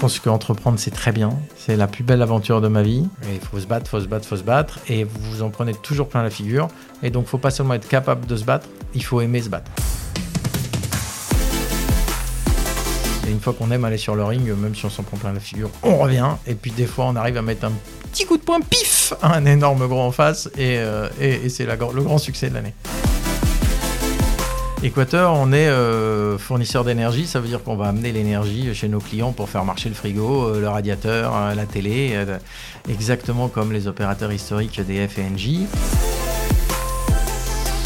pense qu'entreprendre, c'est très bien. C'est la plus belle aventure de ma vie. Il faut se battre, faut se battre, faut se battre. Et vous vous en prenez toujours plein la figure. Et donc, faut pas seulement être capable de se battre, il faut aimer se battre. Et une fois qu'on aime aller sur le ring, même si on s'en prend plein la figure, on revient. Et puis des fois, on arrive à mettre un petit coup de poing, pif, un énorme gros en face. Et, euh, c'est le grand succès de l'année. Équateur, on est euh, fournisseur d'énergie, ça veut dire qu'on va amener l'énergie chez nos clients pour faire marcher le frigo, euh, le radiateur, euh, la télé, exactement comme les opérateurs historiques et Engie.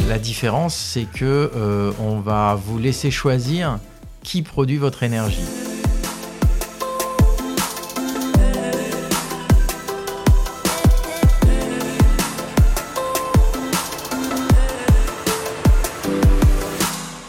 La différence, c'est que on va vous laisser choisir qui produit votre énergie.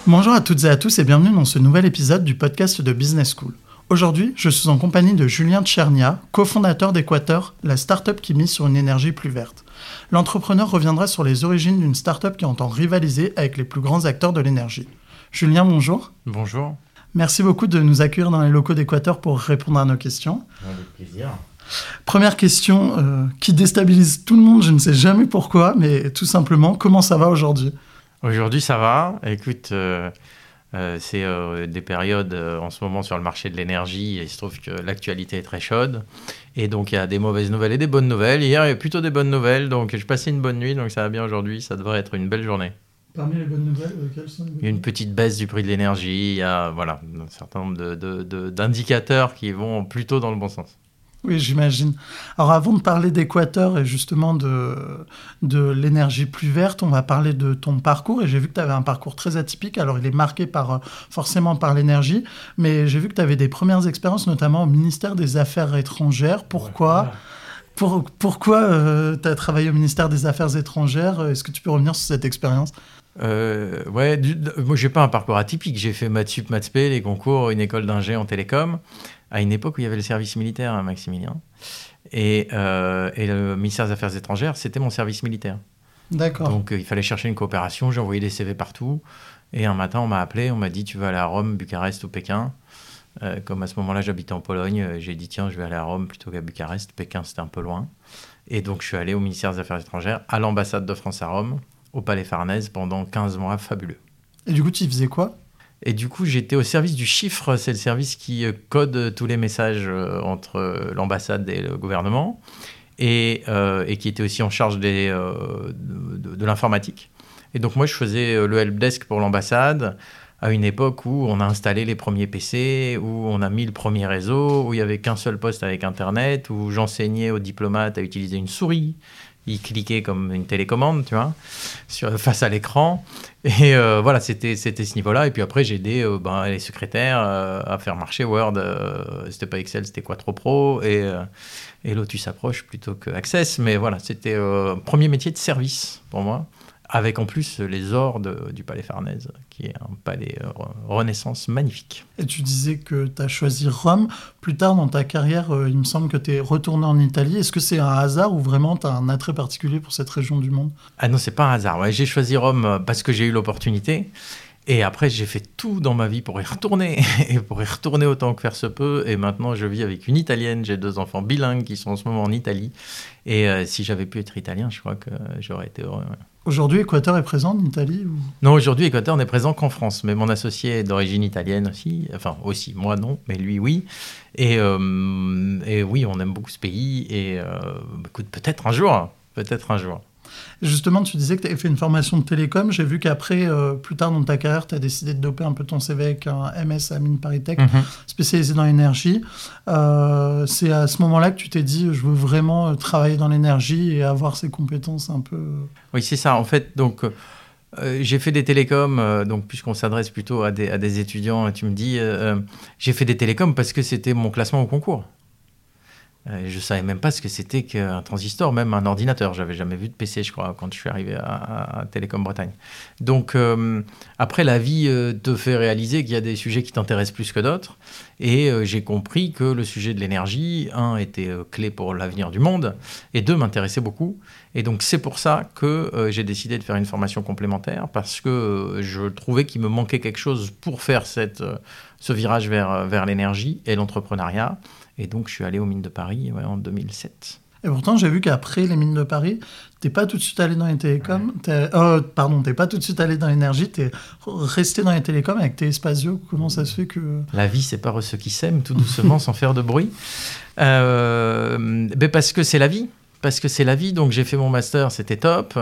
Bonjour à toutes et à tous et bienvenue dans ce nouvel épisode du podcast de Business School. Aujourd'hui, je suis en compagnie de Julien Tchernia, cofondateur d'Equateur, la start-up qui mise sur une énergie plus verte. L'entrepreneur reviendra sur les origines d'une start-up qui entend rivaliser avec les plus grands acteurs de l'énergie. Julien, bonjour. Bonjour. Merci beaucoup de nous accueillir dans les locaux d'Equateur pour répondre à nos questions. Avec plaisir. Première question euh, qui déstabilise tout le monde, je ne sais jamais pourquoi, mais tout simplement, comment ça va aujourd'hui? Aujourd'hui, ça va. Écoute, euh, euh, c'est euh, des périodes en ce moment sur le marché de l'énergie. Il se trouve que l'actualité est très chaude. Et donc, il y a des mauvaises nouvelles et des bonnes nouvelles. Hier, il y a plutôt des bonnes nouvelles. Donc, je passais une bonne nuit. Donc, ça va bien aujourd'hui. Ça devrait être une belle journée. Parmi les bonnes nouvelles, quelles sont les bonnes Il y a une petite baisse du prix de l'énergie. Il y a voilà, un certain nombre de- de- de- d'indicateurs qui vont plutôt dans le bon sens. Oui, j'imagine. Alors avant de parler d'Équateur et justement de, de l'énergie plus verte, on va parler de ton parcours. Et j'ai vu que tu avais un parcours très atypique. Alors il est marqué par, euh, forcément par l'énergie, mais j'ai vu que tu avais des premières expériences, notamment au ministère des Affaires étrangères. Pourquoi pour, Pourquoi tu as travaillé au ministère des Affaires étrangères? Est-ce que tu peux revenir sur cette expérience? Euh, ouais, du- moi j'ai pas un parcours atypique. J'ai fait maths sup, maths spé, les concours, une école d'ingé en télécom, à une époque où il y avait le service militaire, hein, Maximilien. Et, euh, et le ministère des Affaires étrangères, c'était mon service militaire. D'accord. Donc euh, il fallait chercher une coopération, j'ai envoyé des CV partout. Et un matin, on m'a appelé, on m'a dit Tu veux aller à Rome, Bucarest ou Pékin Euh, Comme à ce moment-là, j'habitais en Pologne, j'ai dit Tiens, je vais aller à Rome plutôt qu'à Bucarest. Pékin, c'était un peu loin. Et donc je suis allé au ministère des Affaires étrangères, à l'ambassade de France à Rome, au Palais Farnèse, pendant 15 mois fabuleux. Et du coup, tu faisais quoi? Et du coup, j'étais au service du chiffre, c'est le service qui euh, code tous les messages euh, entre l'ambassade et le gouvernement, et, euh, et qui était aussi en charge des, euh, de, de- l'informatique. Et donc moi, je faisais le helpdesk pour l'ambassade à une époque où on a installé les premiers PC, où on a mis le premier réseau, où il n'y avait qu'un seul poste avec Internet, où j'enseignais aux diplomates à utiliser une souris. Ils cliquaient comme une télécommande, tu vois, sur, face à l'écran. Et euh, voilà, c'était ce niveau-là. Et puis après, j'ai aidé euh, ben, les secrétaires euh, à faire marcher Word. c'était pas Excel, c'était Quattro Pro. Et, et Lotus Approche plutôt que Access. Mais voilà, c'était premier métier de service pour moi. Avec en plus les ors de- du Palais Farnèse, qui est un palais euh, Renaissance magnifique. Et tu disais que tu as choisi Rome. Plus tard dans ta carrière, euh, il me semble que tu es retourné en Italie. Est-ce que c'est un hasard ou vraiment tu as un attrait particulier pour cette région du monde? Ah non, c'est pas un hasard. Ouais, j'ai choisi Rome euh, parce que j'ai eu l'opportunité. Et après, j'ai fait tout dans ma vie pour y retourner. Et pour y retourner autant que faire se peut. Et maintenant, je vis avec une Italienne. J'ai deux enfants bilingues qui sont en ce moment en Italie. Et euh, si j'avais pu être italien, je crois que j'aurais été heureux. ouais. Aujourd'hui, Équateur est présent en Italie ou... Non, aujourd'hui, Équateur n'est présent qu'en France. Mais mon associé est d'origine italienne aussi. Enfin, aussi. Moi, non. Mais lui, oui. Et, euh, oui, on aime beaucoup ce pays. Et euh, écoute, peut-être un jour. Peut-être un jour. Justement, tu disais que tu avais fait une formation de télécom. J'ai vu qu'après, euh, plus tard dans ta carrière, tu as décidé de doper un peu ton CV avec un MS à Mine Paris Tech, Mhm. spécialisé dans l'énergie. Euh, c'est à ce moment-là que tu t'es dit, je veux vraiment euh, travailler dans l'énergie et avoir ces compétences un peu... Oui, c'est ça. En fait, donc, euh, j'ai fait des télécoms, euh, donc, puisqu'on s'adresse plutôt à des, à des étudiants, et tu me dis, euh, j'ai fait des télécoms parce que c'était mon classement au concours. Euh, je savais même pas ce que c'était qu'un transistor, même un ordinateur. J'avais jamais vu de PC, je crois, quand je suis arrivé à, à- Télécom Bretagne. Donc, euh, après, la vie euh, te fait réaliser qu'il y a des sujets qui t'intéressent plus que d'autres. Et j'ai compris que le sujet de l'énergie, un, était clé pour l'avenir du monde, et deux, m'intéressait beaucoup. Et donc c'est pour ça que j'ai décidé de faire une formation complémentaire, parce que je trouvais qu'il me manquait quelque chose pour faire cette, ce virage vers, vers l'énergie et l'entrepreneuriat. Et donc je suis allé aux mines de Paris en 2007. Et pourtant, j'ai vu qu'après les mines de Paris, t'es pas tout de suite allé dans les télécoms. T'es, euh, pardon, t'es pas tout de suite allé dans l'énergie. T'es resté dans les télécoms avec tes Spazio. Comment ça se fait que la vie sépare ceux qui s'aiment tout doucement sans faire de bruit euh, ben parce que c'est la vie parce que c'est la vie. Donc j'ai fait mon master, c'était top.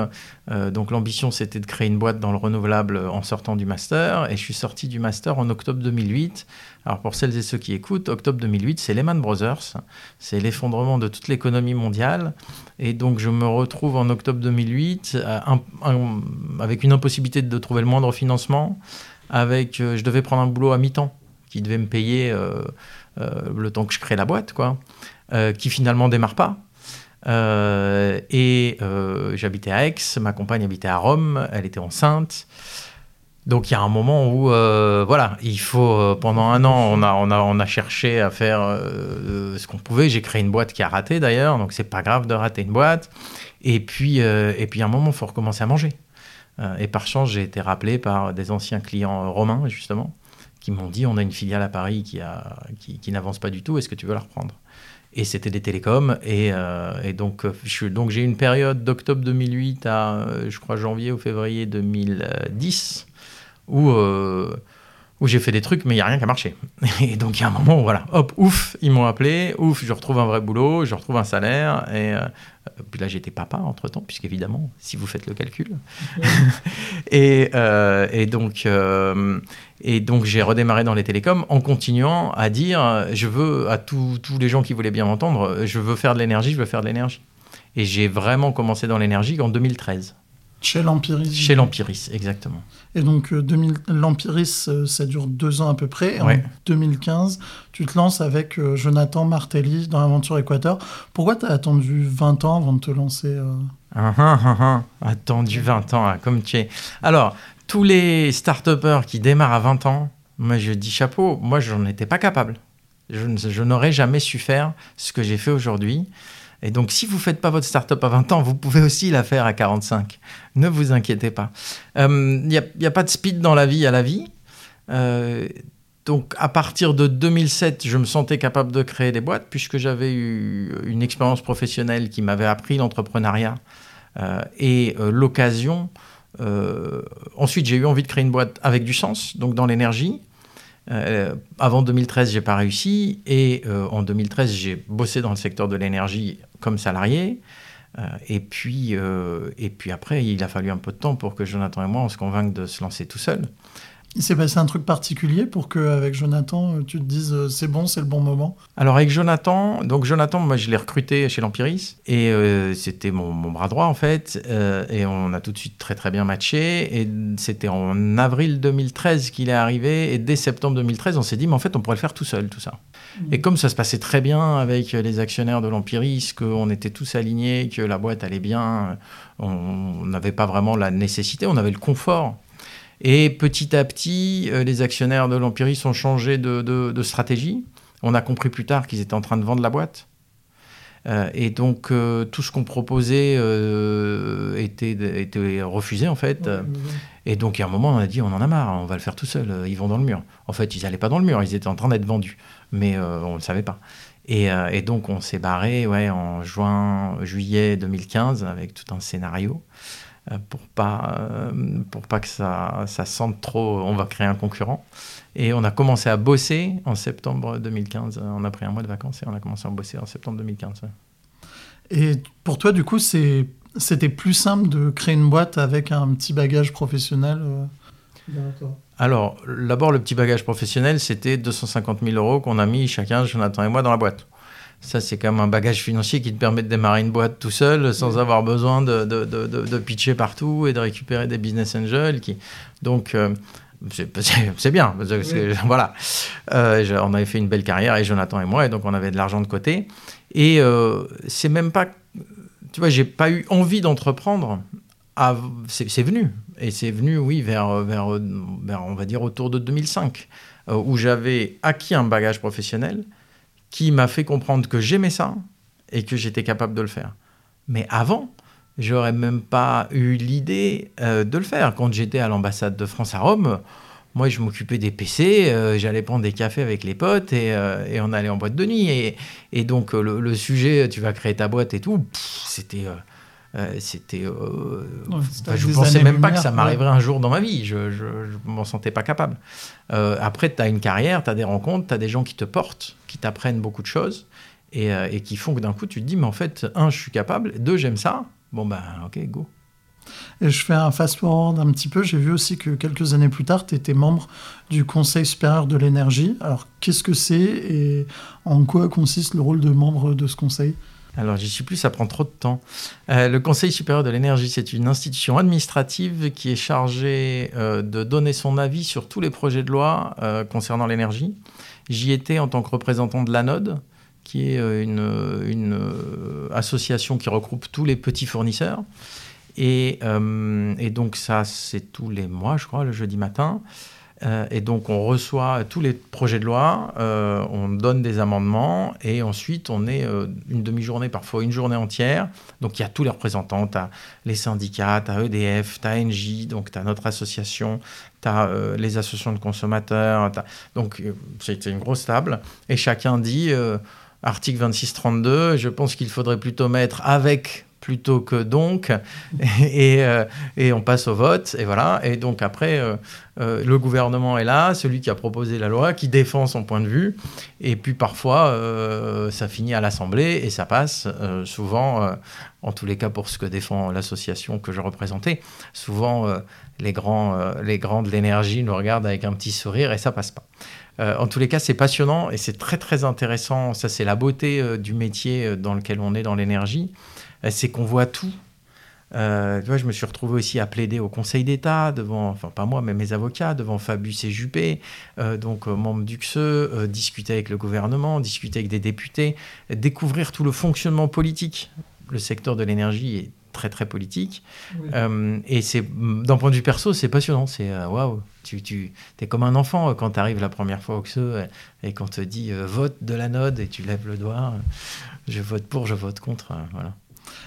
Euh, donc l'ambition c'était de créer une boîte dans le renouvelable en sortant du master. Et je suis sorti du master en octobre 2008. Alors pour celles et ceux qui écoutent, octobre 2008, c'est Lehman Brothers. C'est l'effondrement de toute l'économie mondiale. Et donc je me retrouve en octobre 2008 avec une impossibilité de trouver le moindre financement. Avec, euh, je devais prendre un boulot à mi-temps qui devait me payer euh, le temps que je crée la boîte, quoi, qui finalement démarre pas. Euh, et euh, j'habitais à Aix, ma compagne habitait à Rome, elle était enceinte. Donc il y a un moment où, euh, voilà, il faut, pendant un an, on a, on a, on a cherché à faire ce qu'on pouvait. J'ai créé une boîte qui a raté d'ailleurs, donc c'est pas grave de rater une boîte. Et puis, et puis à un moment, il faut recommencer à manger. et par chance, j'ai été rappelé par des anciens clients romains, justement, qui m'ont dit, on a une filiale à Paris qui, qui n'avance pas du tout, est-ce que tu veux la reprendre? Et c'était des télécoms. Et, euh, donc, euh, donc j'ai une période d'octobre 2008 à, euh, je crois, janvier ou février 2010 où, où j'ai fait des trucs, mais il n'y a rien qui a marché. Et donc, il y a un moment où, voilà, hop, ouf, ils m'ont appelé, ouf, je retrouve un vrai boulot, je retrouve un salaire. Et puis là, j'étais papa entre-temps, puisqu'évidemment, si vous faites le calcul. et, et, donc... Et donc j'ai redémarré dans les télécoms en continuant à dire, je veux à tous les gens qui voulaient bien m'entendre, je veux faire de l'énergie, je veux faire de l'énergie. Et j'ai vraiment commencé dans l'énergie en 2013. Chez l'Empiris Chez l'Empiris, exactement. Et donc euh, l'Empiris, euh, ça dure deux ans à peu près. Et en 2015, tu te lances avec euh, Jonathan Martelly dans l'aventure Équateur. Pourquoi tu as attendu 20 ans avant de te lancer ah, ah, ah, Attendu 20 ans, comme tu es. Alors, tous les start qui démarrent à 20 ans, moi je dis chapeau, moi je n'en étais pas capable. Je, n'aurais jamais su faire ce que j'ai fait aujourd'hui. Et donc, si vous ne faites pas votre start-up à 20 ans, vous pouvez aussi la faire à 45. Ne vous inquiétez pas. Il euh, n'y a, pas de speed dans la vie à la vie. Euh, donc, à partir de 2007, je me sentais capable de créer des boîtes puisque j'avais eu une expérience professionnelle qui m'avait appris l'entrepreneuriat euh, et l'occasion ensuite, j'ai eu envie de créer une boîte avec du sens, donc dans l'énergie. Euh, avant 2013, j'ai pas réussi et euh, en 2013, j'ai bossé dans le secteur de l'énergie comme salarié. et puis, et puis après, il a fallu un peu de temps pour que Jonathan et moi on se convainque de se lancer tout seul. Il s'est passé un truc particulier pour qu'avec Jonathan, euh, tu te dises euh, c'est bon, c'est le bon moment? Alors avec Jonathan, donc Jonathan, moi je l'ai recruté chez l'Empiris et euh, c'était mon, bras droit en fait et on a tout de suite très très bien matché et c'était en avril 2013 qu'il est arrivé et dès septembre 2013 on s'est dit mais en fait on pourrait le faire tout seul tout ça. Mmh. Et comme ça se passait très bien avec les actionnaires de l'Empiris, qu'on était tous alignés, que la boîte allait bien, on n'avait pas vraiment la nécessité, on avait le confort et petit à petit, euh, les actionnaires de l'Empiris ont changé de, stratégie. On a compris plus tard qu'ils étaient en train de vendre la boîte. Euh, et donc, euh, tout ce qu'on proposait était, était, refusé, en fait. Et donc, à un moment, on a dit, on en a marre, on va le faire tout seul, ils vont dans le mur. En fait, ils n'allaient pas dans le mur, ils étaient en train d'être vendus. Mais on ne le savait pas. Et, et donc, on s'est barré ouais, en juin, juillet 2015 avec tout un scénario. Euh, pour pas euh, pour pas que ça, ça sente trop on va créer un concurrent. Et on a commencé à bosser en septembre 2015 on a pris un mois de vacances et on a commencé à bosser en septembre 2015 et pour toi du coup c'est c'était plus simple de créer une boîte avec un petit bagage professionnel euh, alors d'abord le petit bagage professionnel c'était 250 000 euros qu'on a mis chacun Jonathan et moi dans la boîte ça, c'est quand même un bagage financier qui te permet de démarrer une boîte tout seul sans avoir besoin de, de, de, de, pitcher partout et de récupérer des business angels. Qui... Donc, euh, c'est bien. voilà. Euh, on avait fait une belle carrière, et Jonathan et moi, et donc on avait de l'argent de côté. Et euh, c'est même pas. Tu vois, j'ai pas eu envie d'entreprendre. C'est venu. Et c'est venu, oui, vers, vers, vers, on va dire, autour de 2005, où j'avais acquis un bagage professionnel qui m'a fait comprendre que j'aimais ça et que j'étais capable de le faire. Mais avant, j'aurais même pas eu l'idée de le faire. Quand j'étais à l'ambassade de France à Rome, moi, je m'occupais des PC, euh, j'allais prendre des cafés avec les potes et, euh, on allait en boîte de nuit. Et, donc, euh, le, sujet, tu vas créer ta boîte et tout, c'était. C'était. je ne pensais même pas que ça m'arriverait un jour dans ma vie. Je ne m'en sentais pas capable. après, tu as une carrière, tu as des rencontres, tu as des gens qui te portent, qui t'apprennent beaucoup de choses et, et qui font que d'un coup, tu te dis, mais en fait, un, je suis capable, deux, j'aime ça. Bon, ben, ok, go. Et je fais un fast-forward un petit peu. J'ai vu aussi que quelques années plus tard, tu étais membre du Conseil supérieur de l'énergie. Alors, qu'est-ce que c'est et en quoi consiste le rôle de membre de ce conseil? Alors, j'y suis plus, ça prend trop de temps. Euh, le Conseil supérieur de l'énergie, c'est une institution administrative qui est chargée euh, de donner son avis sur tous les projets de loi euh, concernant l'énergie. J'y étais en tant que représentant de l'ANODE, qui est une, association qui regroupe tous les petits fournisseurs. Et, donc ça, c'est tous les mois, je crois, le jeudi matin. Euh, et donc on reçoit tous les projets de loi, euh, on donne des amendements et ensuite on est une demi-journée, parfois une journée entière. Donc il y a tous les représentants, tu as les syndicats, tu as EDF, tu as NJ, donc tu as notre association, tu as les associations de consommateurs. Donc c'est une grosse table et chacun dit, article 26-32, je pense qu'il faudrait plutôt mettre avec plutôt que donc, et, euh, et, on passe au vote, et voilà. Et donc après, euh, euh, le gouvernement est là, celui qui a proposé la loi, qui défend son point de vue, et puis parfois, ça finit à l'Assemblée et ça passe, souvent, en tous les cas pour ce que défend l'association que je représentais, souvent les, grands, les grands de l'énergie nous regardent avec un petit sourire et ça passe pas. en tous les cas, c'est passionnant et c'est très très intéressant. Ça, c'est la beauté du métier dans lequel on est dans l'énergie. Euh, c'est qu'on voit tout. Euh, tu vois, je me suis retrouvé aussi à plaider au Conseil d'État, devant, enfin pas moi, mais mes avocats, devant Fabius et Juppé, euh, donc membre du CSE, discuter avec le gouvernement, discuter avec des députés, découvrir tout le fonctionnement politique. Le secteur de l'énergie est très très politique. et c'est d'un point de vue perso, c'est passionnant. C'est waouh, tu, tu es comme un enfant quand tu arrives la première fois au CSE et qu'on te dit vote de la node et tu lèves le doigt, je vote pour, je vote contre. voilà.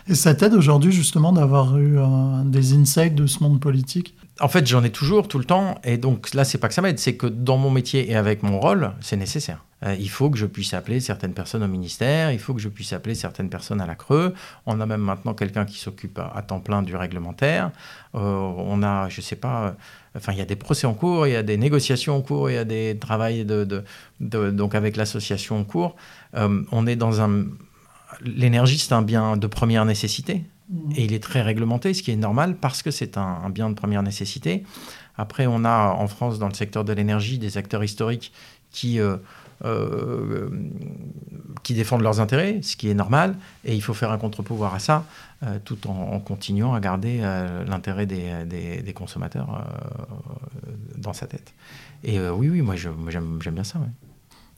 Et ça t'aide aujourd'hui justement d'avoir eu des insights de ce monde politique? En fait, j'en ai toujours tout le temps. Et donc là, c'est pas que ça m'aide, c'est que dans mon métier et avec mon rôle, c'est nécessaire. Euh, il faut que je puisse appeler certaines personnes au ministère, il faut que je puisse appeler certaines personnes à la Creux. On a même maintenant quelqu'un qui s'occupe à, temps plein du réglementaire. Euh, on a, je sais pas, euh, enfin, il y a des procès en cours, il y a des négociations en cours, il y a des travaux de, donc avec l'association en cours. on est dans un, l'énergie, c'est un bien de première nécessité. Mmh. Et il est très réglementé, ce qui est normal parce que c'est un, bien de première nécessité. Après, on a en France, dans le secteur de l'énergie, des acteurs historiques qui, euh, euh, qui défendent leurs intérêts, ce qui est normal. Et il faut faire un contre-pouvoir à ça, euh, tout en, continuant à garder l'intérêt des, des, consommateurs dans sa tête. Et oui, oui, moi, j'aime bien ça.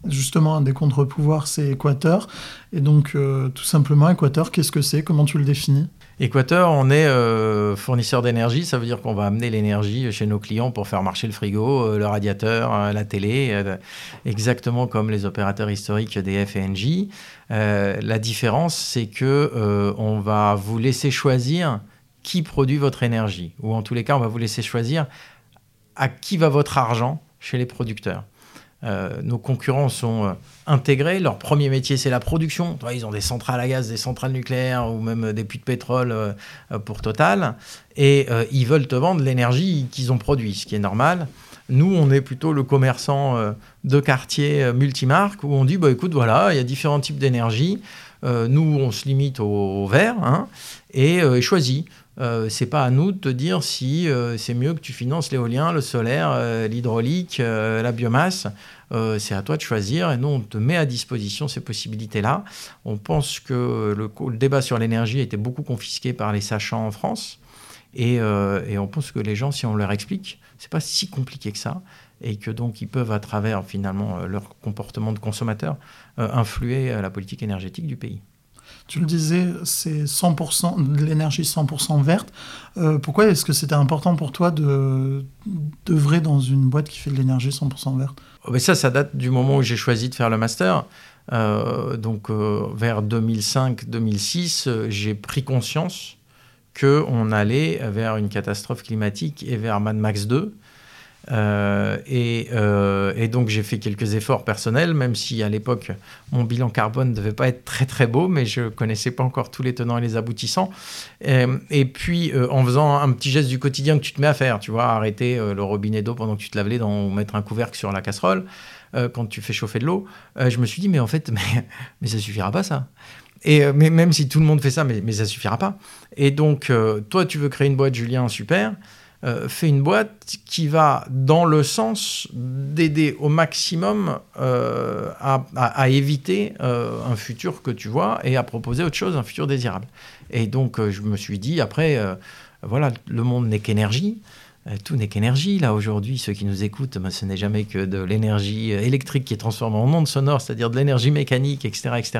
Justement, un des contre-pouvoirs, c'est Équateur. Et donc, euh, tout simplement, Équateur, qu'est-ce que c'est? Comment tu le définis? Équateur, on est euh, fournisseur d'énergie. Ça veut dire qu'on va amener l'énergie chez nos clients pour faire marcher le frigo, euh, le radiateur, la télé, exactement comme les opérateurs historiques DF et NJ. la différence, c'est que on va vous laisser choisir qui produit votre énergie. Ou en tous les cas, on va vous laisser choisir à qui va votre argent chez les producteurs. Euh, nos concurrents sont euh, intégrés. Leur premier métier, c'est la production. Ils ont des centrales à gaz, des centrales nucléaires ou même des puits de pétrole euh, pour Total. Et ils veulent te vendre l'énergie qu'ils ont produit, ce qui est normal. Nous, on est plutôt le commerçant de quartier multimarque où on dit bah, écoute, voilà, il y a différents types d'énergie. nous, on se limite au, vert hein, et choisis. Euh, c'est pas à nous de te dire si euh, c'est mieux que tu finances l'éolien, le solaire, euh, l'hydraulique, la biomasse. c'est à toi de choisir et nous, on te met à disposition ces possibilités-là. On pense que le, débat sur l'énergie a été beaucoup confisqué par les sachants en France. Et, on pense que les gens, si on leur explique, c'est pas si compliqué que ça et que donc ils peuvent, à travers finalement leur comportement de consommateur, influer la politique énergétique du pays. Tu le disais, c'est 100% de l'énergie 100% verte. Euh, pourquoi est-ce que c'était important pour toi de d'œuvrer dans une boîte qui fait de l'énergie 100% verte? Mais Ça, ça date du moment où j'ai choisi de faire le master. Euh, donc euh, vers 2005-2006, j'ai pris conscience qu'on allait vers une catastrophe climatique et vers Mad Max 2. Euh, euh, et, donc j'ai fait quelques efforts personnels, même si à l'époque mon bilan carbone ne devait pas être très très beau, mais je connaissais pas encore tous les tenants et les aboutissants. Et, puis en faisant un petit geste du quotidien que tu te mets à faire, tu vois, arrêter le robinet d'eau pendant que tu te laves les dents ou mettre un couvercle sur la casserole quand tu fais chauffer de l'eau, je me suis dit mais en fait mais, mais ça suffira pas ça. Et euh, mais même si tout le monde fait ça, mais, mais ça suffira pas. Et donc, euh, toi, tu veux créer une boîte, Julien, super. Euh, fais une boîte qui va dans le sens d'aider au maximum à, à, éviter un futur que tu vois et à proposer autre chose, un futur désirable. Et donc, je me suis dit, après, voilà, le monde n'est qu'énergie. Euh, tout n'est qu'énergie. Là, aujourd'hui, ceux qui nous écoutent, ben, ce n'est jamais que de l'énergie euh, électrique qui est transformée en onde sonore, c'est-à-dire de l'énergie mécanique, etc., etc.,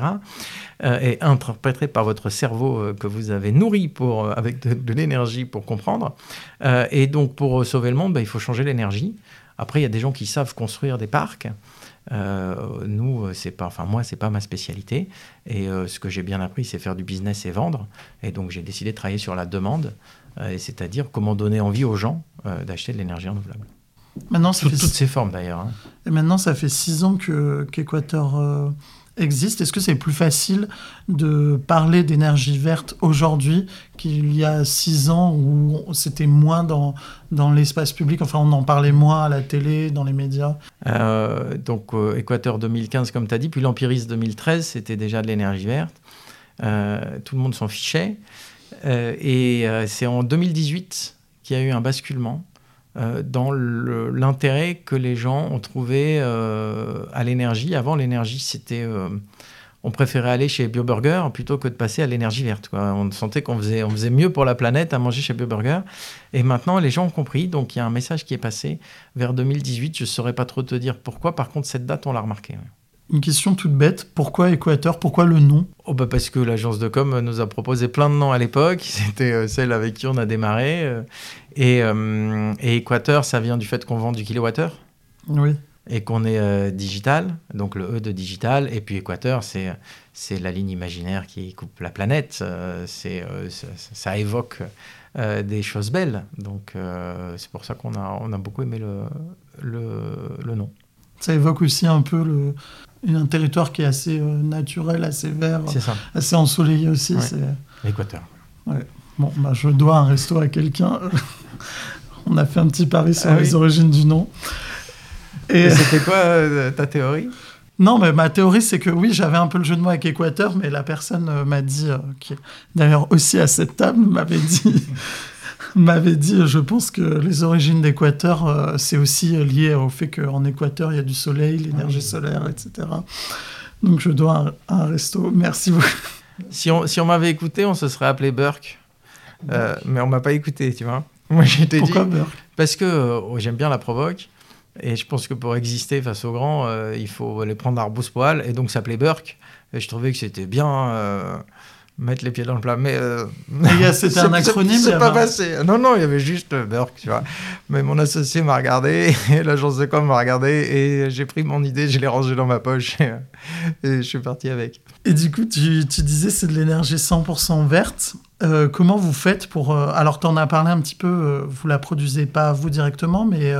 euh, et interprétée par votre cerveau que vous avez nourri pour, avec de, l'énergie pour comprendre. et donc, pour sauver le monde, ben, il faut changer l'énergie. Après, il y a des gens qui savent construire des parcs. nous, c'est pas, enfin moi, c'est pas ma spécialité. Et ce que j'ai bien appris, c'est faire du business et vendre. Et donc, j'ai décidé de travailler sur la demande. Euh, c'est-à-dire comment donner envie aux gens euh, d'acheter de l'énergie renouvelable. Maintenant, Sous toutes ses formes d'ailleurs. Hein. Et maintenant, ça fait six ans que qu'Équateur euh, existe. Est-ce que c'est plus facile de parler d'énergie verte aujourd'hui qu'il y a six ans où c'était moins dans, dans l'espace public? Enfin, on en parlait moins à la télé, dans les médias. donc, Équateur 2015, comme tu as dit, puis l'Empiris 2013, c'était déjà de l'énergie verte. tout le monde s'en fichait. Euh, et euh, c'est en 2018 qu'il y a eu un basculement euh, dans l'intérêt que les gens ont trouvé à l'énergie. Avant, l'énergie, c'était on préférait aller chez BioBurger plutôt que de passer à l'énergie verte. On sentait qu'on faisait, on faisait mieux pour la planète à manger chez BioBurger. Et maintenant, les gens ont compris. Donc, il y a un message qui est passé vers 2018. Je ne saurais pas trop te dire pourquoi. Par contre, cette date, on l'a remarqué. Une question toute bête, pourquoi Équateur? Pourquoi le nom? Oh bah Parce que l'agence de com nous a proposé plein de noms à l'époque, c'était euh, celle avec qui on a démarré. Euh, et, euh, et, Équateur, ça vient du fait qu'on vend du kilowattheure. Oui. Et qu'on est digital, donc le E de digital. Et puis Équateur, c'est, c'est la ligne imaginaire qui coupe la planète. c'est, ça, évoque des choses belles. Donc c'est pour ça qu'on a, on a beaucoup aimé le, le, le nom. Ça évoque aussi un peu le, un territoire qui est assez euh, naturel, assez vert, assez ensoleillé aussi. C'est L'Équateur. Ouais. Bon, bah, je dois un resto à quelqu'un. On a fait un petit pari sur ah les origines du nom. Et, c'était quoi euh, ta théorie? Non, mais ma théorie, c'est que oui, j'avais un peu le jeu de mots avec Équateur, mais la personne euh, m'a dit, qui d'ailleurs aussi à cette table, m'avait dit m'avait dit, je pense que les origines d'Équateur, euh, c'est aussi lié au fait qu'en Équateur, il y a du soleil, l'énergie solaire, etc. Donc je dois un, resto. Merci beaucoup. Si on, si on m'avait écouté, on se serait appelé Burke. Euh, mais on m'a pas écouté, tu vois. Moi, j'étais Pourquoi Burke? Parce que euh, j'aime bien la provoque. Et je pense que pour exister face aux grands, il faut les prendre à rebousse-poil. Et donc, s'appeler Burke. Et je trouvais que c'était bien mettre les pieds dans le plat. Mais euh, c'était un acronyme. C'est pas passé. Non, non, il y avait juste Burke, tu vois. Mais mon associé m'a regardé, l'agence de com m'a regardé, et j'ai pris mon idée, je l'ai rangée dans ma poche, et, je suis parti avec. Et du coup, tu, tu disais c'est de l'énergie 100% verte. Euh, comment vous faites pour... Euh, alors, tu en as parlé un petit peu, euh, vous la produisez pas vous directement, mais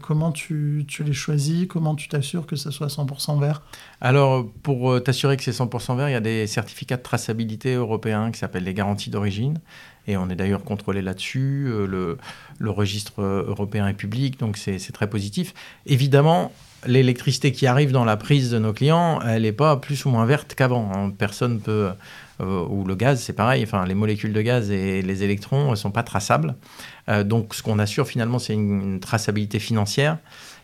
comment tu, les choisis? Comment tu t'assures que ça soit 100% vert? Alors, pour t'assurer que c'est 100% vert, il y a des certificats de traçabilité européens qui s'appellent les garanties d'origine. Et on est d'ailleurs contrôlé là-dessus. Le, registre européen est public, donc c'est très positif. Évidemment, l'électricité qui arrive dans la prise de nos clients, elle n'est pas plus ou moins verte qu'avant. Hein. Personne peut euh, ou le gaz, c'est pareil. Enfin, les molécules de gaz et les électrons ne sont pas traçables. Euh, donc, ce qu'on assure finalement, c'est une, traçabilité financière.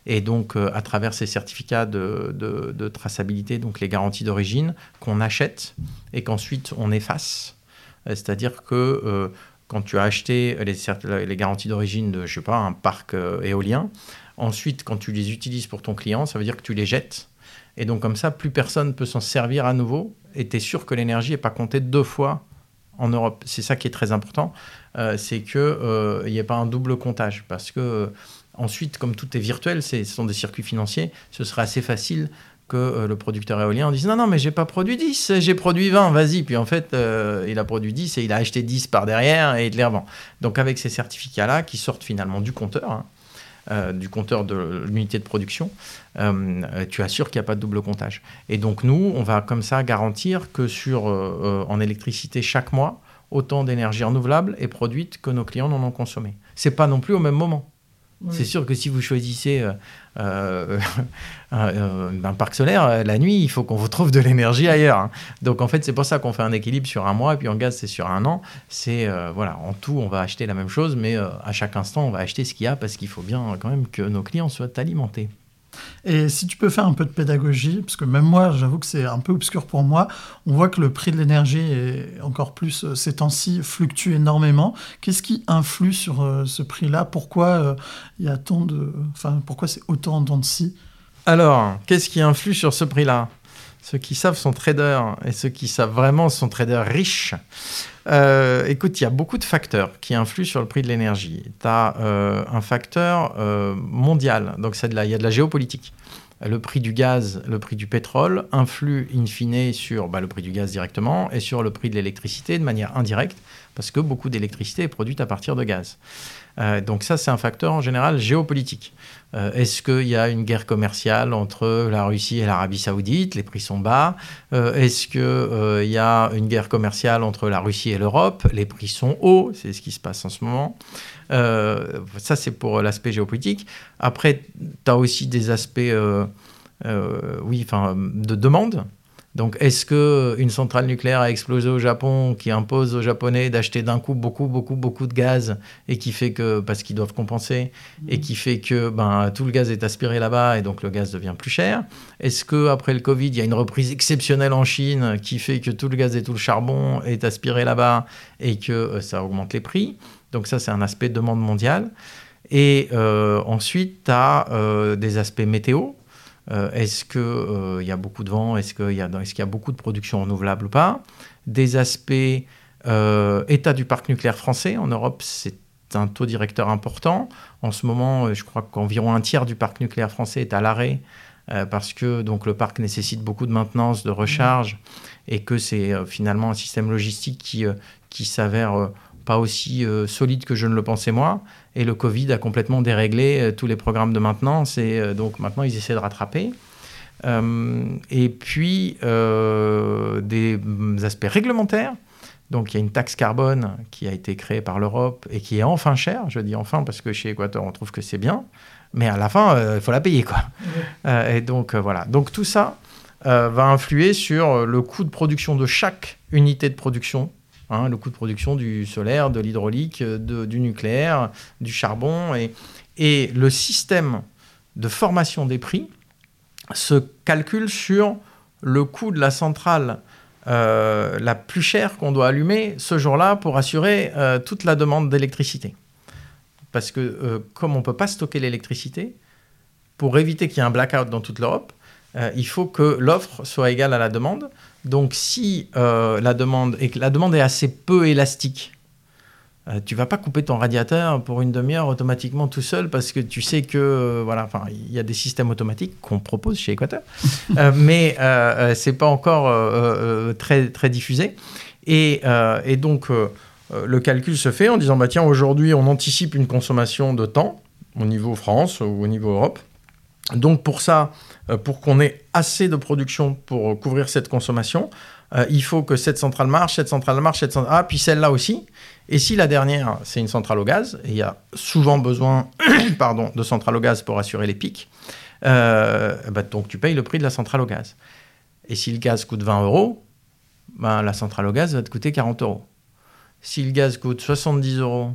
Et donc, euh, à travers ces certificats de, traçabilité, donc les garanties d'origine, qu'on achète et qu'ensuite on efface. C'est-à-dire que quand tu as acheté les, garanties d'origine de, je sais pas, un parc éolien, ensuite, quand tu les utilises pour ton client, ça veut dire que tu les jettes. Et donc, comme ça, plus personne ne peut s'en servir à nouveau et tu es sûr que l'énergie n'est pas comptée deux fois en Europe. C'est ça qui est très important, euh, c'est qu'il euh, n'y ait pas un double comptage. Parce que euh, ensuite, comme tout est virtuel, ce sont des circuits financiers, ce serait assez facile que le producteur éolien dise non, non, mais j'ai pas produit 10, j'ai produit 20, vas-y. Puis en fait, il a produit 10 et il a acheté 10 par derrière et il les revend. Donc avec ces certificats-là qui sortent finalement du compteur, hein, euh, du compteur de l'unité de production, euh, tu assures qu'il n'y a pas de double comptage. Et donc nous, on va comme ça garantir que sur, euh, en électricité chaque mois, autant d'énergie renouvelable est produite que nos clients n'en ont consommé. C'est pas non plus au même moment. C'est sûr que si vous choisissez euh, euh, un, parc solaire, euh, la nuit, il faut qu'on vous trouve de l'énergie ailleurs. Hein. Donc en fait, c'est pour ça qu'on fait un équilibre sur un mois, et puis en gaz, c'est sur un an. C'est voilà, en tout, on va acheter la même chose, mais à chaque instant, on va acheter ce qu'il y a parce qu'il faut bien quand même que nos clients soient alimentés. Et si tu peux faire un peu de pédagogie, parce que même moi, j'avoue que c'est un peu obscur pour moi, on voit que le prix de l'énergie, est encore plus euh, ces temps-ci, fluctue énormément. Qu'est-ce qui influe sur euh, ce prix-là? Pourquoi euh, y a tant de... Enfin, pourquoi c'est autant en de scie Alors, qu'est-ce qui influe sur ce prix-là? Ceux qui savent sont traders, et ceux qui savent vraiment sont traders riches. Euh, écoute, il y a beaucoup de facteurs qui influent sur le prix de l'énergie. Tu as euh, un facteur euh, mondial, donc il y a de la géopolitique. Le prix du gaz, le prix du pétrole influe in fine sur bah, le prix du gaz directement et sur le prix de l'électricité de manière indirecte, parce que beaucoup d'électricité est produite à partir de gaz. donc ça, c'est un facteur en général géopolitique. Euh, est-ce qu'il y a une guerre commerciale entre la Russie et l'Arabie saoudite? Les prix sont bas. Euh, est-ce qu'il euh, y a une guerre commerciale entre la Russie et l'Europe? Les prix sont hauts. C'est ce qui se passe en ce moment. ça, c'est pour l'aspect géopolitique. Après, tu as aussi des aspects oui, de demande. Donc, est-ce qu'une centrale nucléaire a explosé au Japon, qui impose aux Japonais d'acheter d'un coup beaucoup, beaucoup, beaucoup de gaz, et qui fait que, parce qu'ils doivent compenser, et qui fait que ben, tout le gaz est aspiré là-bas, et donc le gaz devient plus cher? Est-ce qu'après le Covid, il y a une reprise exceptionnelle en Chine, qui fait que tout le gaz et tout le charbon est aspiré là-bas, et que euh, ça augmente les prix? Donc ça, c'est un aspect de demande mondiale. Et euh, ensuite, tu as euh, des aspects météo. Euh, est-ce qu'il euh, y a beaucoup de vent? Est-ce qu'il y, est y, a beaucoup de production renouvelable ou pas? Des aspects euh, état du parc nucléaire français. En Europe, c'est un taux directeur important. En ce moment, je crois qu'environ un tiers du parc nucléaire français est à l'arrêt parce que donc, le parc nécessite beaucoup de maintenance, de recharge, et que c'est finalement un système logistique qui, qui s'avère pas aussi solide que je ne le pensais moi. Et le Covid a complètement déréglé euh, tous les programmes de maintenance et euh, donc maintenant ils essaient de rattraper. Euh, et puis des aspects réglementaires. Donc il y a une taxe carbone qui a été créée par l'Europe et qui est enfin chère. Je dis enfin parce que chez Equator on trouve que c'est bien, mais à la fin il faut la payer quoi. et donc voilà. Donc tout ça va influer sur le coût de production de chaque unité de production Hein, le coût de production du solaire, de l'hydraulique, du nucléaire, du charbon. Et, le système de formation des prix se calcule sur le coût de la centrale euh, la plus chère qu'on doit allumer ce jour-là pour assurer euh, toute la demande d'électricité. Parce que euh, comme on ne peut pas stocker l'électricité, pour éviter qu'il y ait un blackout dans toute l'Europe, il faut que l'offre soit égale à la demande. Donc si euh, la, demande est, la demande est assez peu élastique, euh, tu vas pas couper ton radiateur pour une demi-heure automatiquement tout seul parce que tu sais que euh, voilà, enfin il y a des systèmes automatiques qu'on propose chez Equateur, mais c'est pas encore très très diffusé. Et, et donc le calcul se fait en disant bah tiens aujourd'hui on anticipe une consommation de temps au niveau France ou au niveau Europe. Donc pour ça, euh, pour qu'on ait assez de production pour couvrir cette consommation, euh, il faut que cette centrale marche, cette centrale marche, cette centrale... Ah, puis celle-là aussi. Et si la dernière, c'est une centrale au gaz, et il y a souvent besoin pardon, de centrale au gaz pour assurer les pics, euh, bah, donc tu payes le prix de la centrale au gaz. Et si le gaz coûte 20 euros, bah, la centrale au gaz va te coûter 40 euros. Si le gaz coûte 70 euros,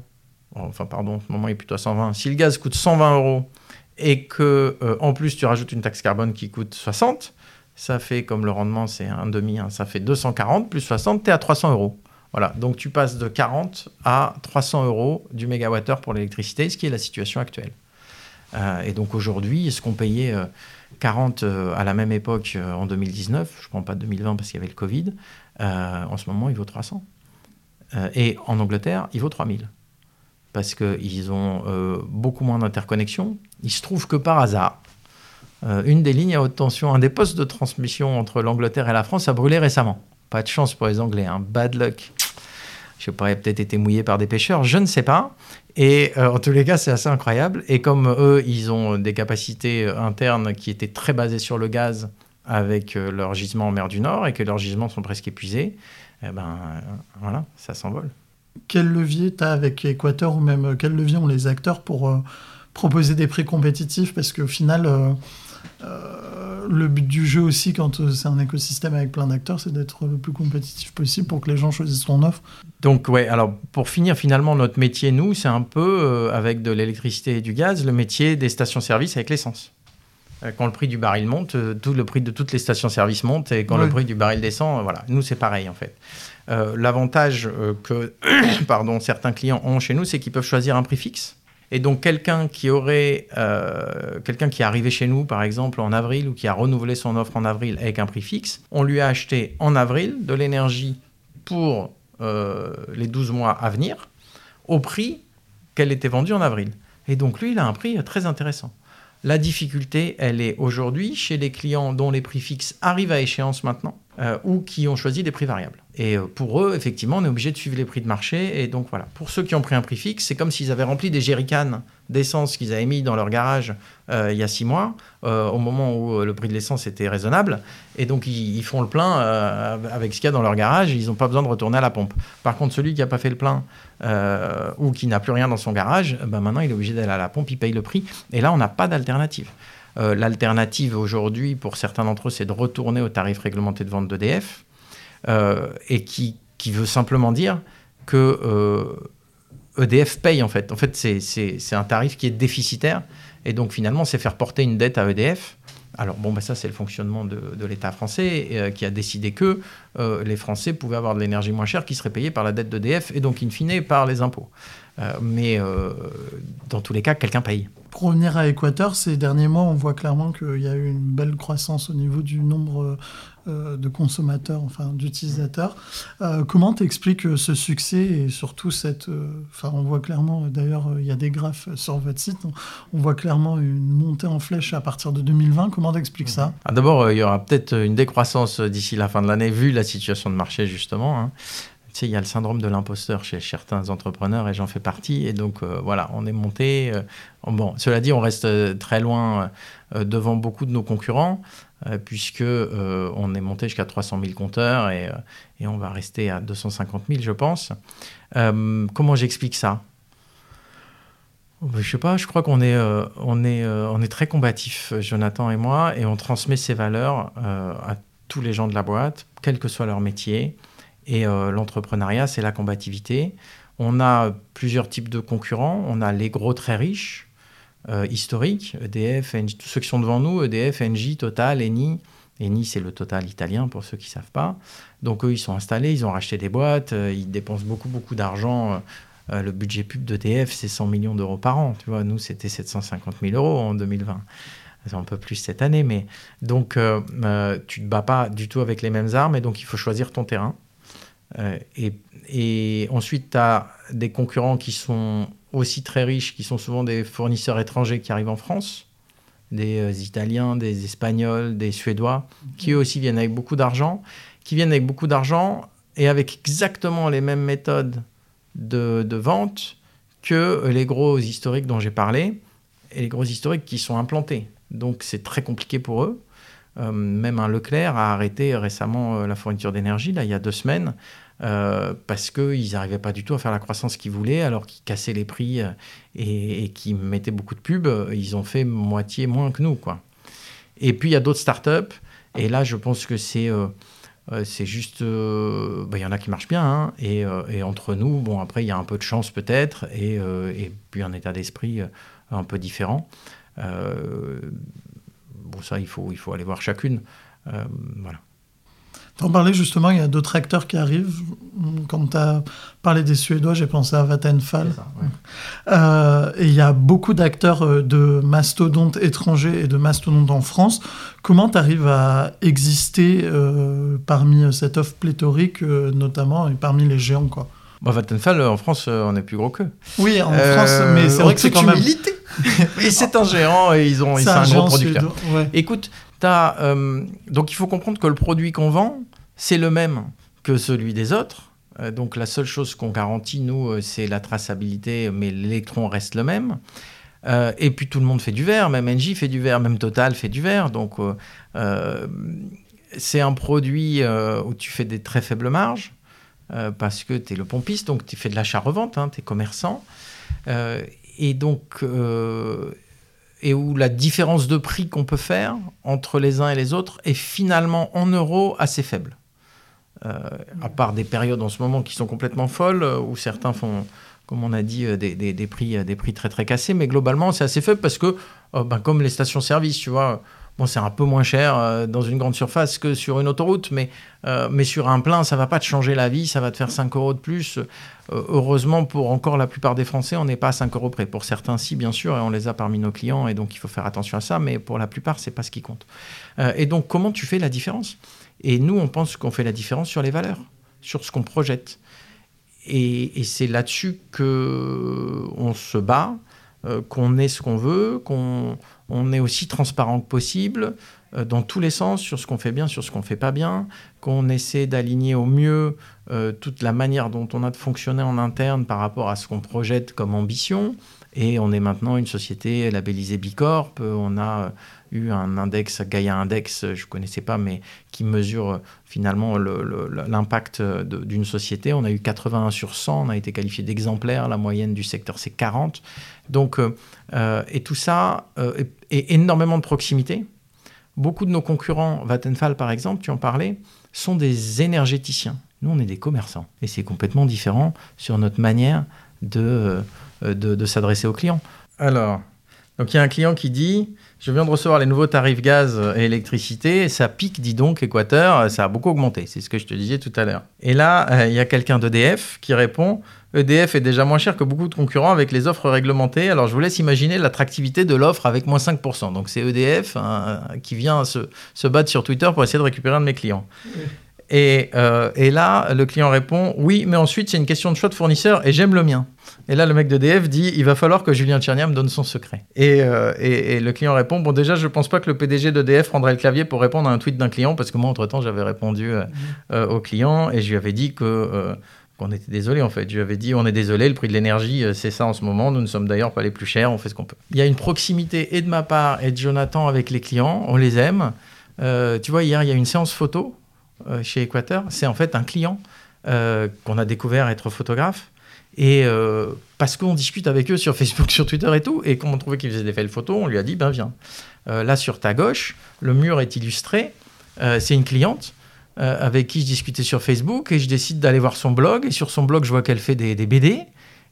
enfin pardon, en ce moment il est plutôt à 120, si le gaz coûte 120 euros, et que euh, plus tu rajoutes une taxe carbone qui coûte 60, ça fait comme le rendement c'est un demi, hein, ça fait 240 plus 60, tu es à 300 euros. Voilà, donc tu passes de 40 à 300 euros du mégawattheure pour l'électricité, ce qui est la situation actuelle. Euh, et donc aujourd'hui, est-ce qu'on payait 40 euh, à la même époque en 2019 Je ne prends pas 2020 parce qu'il y avait le Covid. en ce moment, il vaut 300. et en Angleterre, il vaut 3000 parce qu'ils ont beaucoup moins d'interconnexions. Il se trouve que par hasard, une des lignes à haute tension, un des postes de transmission entre l'Angleterre et la France a brûlé récemment. Pas de chance pour les Anglais, hein. bad luck. Je sais pas, peut-être été mouillé par des pêcheurs, je ne sais pas. Et en tous les cas, c'est assez incroyable. Et comme eux, ils ont des capacités internes qui étaient très basées sur le gaz avec leurs gisements en mer du Nord et que leurs gisements sont presque épuisés, eh ben voilà, ça s'envole. Quel levier tu as avec Équateur ou même quel levier ont les acteurs pour proposer des prix compétitifs? Parce qu'au final, euh, le but du jeu aussi, quand euh, c'est un écosystème avec plein d'acteurs, c'est d'être le plus compétitif possible pour que les gens choisissent ton offre. Donc, ouais, alors pour finir, finalement, notre métier, nous, c'est un peu, euh, avec de l'électricité et du gaz, le métier des stations-service avec l'essence. Quand le prix du baril monte, tout le prix de toutes les stations-service monte, et quand le prix du baril descend, voilà. Nous, c'est pareil, en fait. L'avantage que pardon, certains clients ont chez nous, c'est qu'ils peuvent choisir un prix fixe et donc quelqu'un qui aurait, euh, quelqu'un qui est arrivé chez nous par exemple en avril ou qui a renouvelé son offre en avril avec un prix fixe, on lui a acheté en avril de l'énergie pour euh, les 12 mois à venir au prix qu'elle était vendue en avril. Et donc lui, il a un prix très intéressant. La difficulté, elle est aujourd'hui chez les clients dont les prix fixes arrivent à échéance maintenant euh, ou qui ont choisi des prix variables. Et euh, pour eux, effectivement, on est obligé de suivre les prix de marché. Et donc voilà, pour ceux qui ont pris un prix fixe, c'est comme s'ils avaient rempli des jerrycans d'essence qu'ils avaient mis dans leur garage euh, il y a six mois, au moment où le prix de l'essence était raisonnable. Et donc ils, font le plein avec ce qu'il y a dans leur garage. Ils n'ont pas besoin de retourner à la pompe. Par contre, celui qui n'a pas fait le plein ou qui n'a plus rien dans son garage, ben maintenant il est obligé d'aller à la pompe, il paye le prix. Et là, on n'a pas d'alternative. Euh, l'alternative aujourd'hui, pour certains d'entre eux, c'est de retourner au tarif réglementé de vente d'EDF, euh, et qui, qui, veut simplement dire que EDF euh, paye en fait. En fait, c'est un tarif qui est déficitaire, et donc finalement, c'est faire porter une dette à EDF. Alors bon, ben ça c'est le fonctionnement de, de l'État français qui a décidé que les Français pouvaient avoir de l'énergie moins chère qui serait payée par la dette d'EDF et donc in fine par les impôts. mais dans tous les cas, quelqu'un paye. Pour revenir à Équateur, ces derniers mois, on voit clairement qu'il y a eu une belle croissance au niveau du nombre euh, de consommateurs, enfin d'utilisateurs. Euh, comment t'expliques ce succès et surtout cette... Euh, enfin, on voit clairement, d'ailleurs, il y a des graphes sur votre site, on, voit clairement une montée en flèche à partir de 2020. Comment t'expliques ça? Ah, D'abord, il y aura peut-être une décroissance d'ici la fin de l'année, vu la situation de marché, justement. Hein tu sais, il y a le syndrome de l'imposteur chez certains entrepreneurs et j'en fais partie. Et donc, euh, voilà, on est monté. Euh, bon, cela dit, on reste euh, très loin devant beaucoup de nos concurrents, puisque on est monté jusqu'à 300 000 compteurs et, et, on va rester à 250 000, je pense. comment j'explique ça? Je sais pas, je crois qu'on est, très combatif, Jonathan et moi, et on transmet ces valeurs à tous les gens de la boîte, quel que soit leur métier. Et euh, l'entrepreneuriat, c'est la combativité. On a plusieurs types de concurrents. On a les gros très riches, euh, historiques, EDF, Engie, tous ceux qui sont devant nous, EDF, Engie, Total, Eni. Eni, c'est le Total italien pour ceux qui ne savent pas. Donc eux, ils sont installés, ils ont racheté des boîtes, euh, ils dépensent beaucoup, beaucoup d'argent. le budget pub d'EDF, c'est 100 millions d'euros par an. Tu vois, nous, c'était 750 000 euros en 2020 c'est un peu plus cette année, mais donc tu ne te bats pas du tout avec les mêmes armes et donc il faut choisir ton terrain. Euh, et, ensuite, tu as des concurrents qui sont aussi très riches, qui sont souvent des fournisseurs étrangers qui arrivent en France, des euh, Italiens, des Espagnols, des Suédois, qui eux aussi viennent avec beaucoup d'argent, qui viennent avec beaucoup d'argent et avec exactement les mêmes méthodes de, vente que les gros historiques dont j'ai parlé, et les gros historiques qui sont implantés. Donc c'est très compliqué pour eux. Euh, même un Leclerc a arrêté récemment la fourniture d'énergie, là, il y a deux semaines, euh, parce qu'ils n'arrivaient pas du tout à faire la croissance qu'ils voulaient, alors qu'ils cassaient les prix euh, et, et qu'ils mettaient beaucoup de pubs, ils ont fait moitié moins que nous. Quoi. Et puis il y a d'autres startups, et là je pense que c'est euh, juste. Bah, il y en a qui marchent bien, hein, et, et, entre nous, bon, après il y a un peu de chance peut-être, et, et, puis un état d'esprit un peu différent. bon, ça, il faut, il faut aller voir chacune. voilà. T'en parlais justement, il y a d'autres acteurs qui arrivent. Quand tu as parlé des Suédois, j'ai pensé à Vattenfall. Euh, et il y a beaucoup d'acteurs euh, de mastodontes étrangers et de mastodontes en France. Comment tu arrives à exister euh, parmi cette offre pléthorique, notamment, et parmi les géants quoi? Vattenfall, en France, on est plus gros qu'eux. Oui, en France, mais c'est vrai que c'est quand même... et c'est un géant et ils ont, c'est un, gros producteur. Écoute, as, donc il faut comprendre que le produit qu'on vend, c'est le même que celui des autres. donc la seule chose qu'on garantit, nous, c'est la traçabilité, mais l'électron reste le même. Euh, et puis tout le monde fait du verre, même Engie fait du verre, même Total fait du verre. Donc euh, euh, c'est un produit où tu fais des très faibles marges parce que tu es le pompiste, donc tu fais de l'achat-revente, hein, tu es commerçant. et donc, et où la différence de prix qu'on peut faire entre les uns et les autres est finalement en euros assez faible. À part des périodes en ce moment qui sont complètement folles, où certains font comme on a dit, euh, des, prix, euh, des prix très très cassés. Mais globalement, c'est assez faible parce que, euh, ben, comme les stations-service, tu vois, bon, c'est un peu moins cher dans une grande surface que sur une autoroute, mais, mais sur un plein, ça va pas te changer la vie, ça va te faire 5 euros de plus. heureusement, pour encore la plupart des Français, on n'est pas à 5 euros près. Pour certains, si, bien sûr, et on les a parmi nos clients, et donc il faut faire attention à ça, mais pour la plupart, c'est pas ce qui compte. et donc, comment tu fais la différence? Et nous, on pense qu'on fait la différence sur les valeurs, sur ce qu'on projette. Et, c'est là-dessus qu'on se bat, euh, qu'on est ce qu'on veut, qu'on on est aussi transparent que possible euh, dans tous les sens sur ce qu'on fait bien, sur ce qu'on fait pas bien, qu'on essaie d'aligner au mieux euh, toute la manière dont on a de fonctionner en interne par rapport à ce qu'on projette comme ambition. Et on est maintenant une société labellisée Bicorp. On a eu un index, Gaia Index, je ne connaissais pas, mais qui mesure euh, finalement l'impact d'une société. On a eu 81 sur 100, on a été qualifié d'exemplaire, la moyenne du secteur c'est 40. Donc, euh, euh, et tout ça, et énormément de proximité. Beaucoup de nos concurrents, Vattenfall par exemple, tu en parlais, sont des énergéticiens. Nous, on est des commerçants. Et c'est complètement différent sur notre manière de, de, de s'adresser aux clients. Alors, donc il y a un client qui dit Je viens de recevoir les nouveaux tarifs gaz et électricité, ça pique, dis donc, Équateur, ça a beaucoup augmenté. C'est ce que je te disais tout à l'heure. Et là, euh, il y a quelqu'un d'EDF qui répond EDF est déjà moins cher que beaucoup de concurrents avec les offres réglementées. Alors je vous laisse imaginer l'attractivité de l'offre avec moins 5%. Donc c'est EDF hein, qui vient se, se, battre sur Twitter pour essayer de récupérer un de mes clients. Et, euh, et, là, le client répond Oui, mais ensuite, c'est une question de choix de fournisseur et j'aime le mien. Et là, le mec d'EDF dit il va falloir que Julien Tchernia me donne son secret. Euh, et, et, le client répond bon, déjà, je pense pas que le PDG d'EDF prendrait le clavier pour répondre à un tweet d'un client, parce que moi, entre-temps, j'avais répondu euh, mmh. euh, au client et je lui avais dit que. qu'on était désolé en fait. Je lui avais dit on est désolé, le prix de l'énergie c'est ça en ce moment, nous ne sommes d'ailleurs pas les plus chers, on fait ce qu'on peut. Il y a une proximité et de ma part et de Jonathan avec les clients, on les aime. tu vois, hier il y a une séance photo chez Équateur, c'est en fait un client qu'on a découvert être photographe et euh, parce qu'on discute avec eux sur Facebook, sur Twitter et tout, et qu'on trouvait qu'ils faisaient des belles photos, on lui a dit, ben viens. Euh, là, sur ta gauche, le mur est illustré. Euh, c'est une cliente avec qui je discutais sur Facebook, et je décide d'aller voir son blog. Et sur son blog, je vois qu'elle fait des, BD.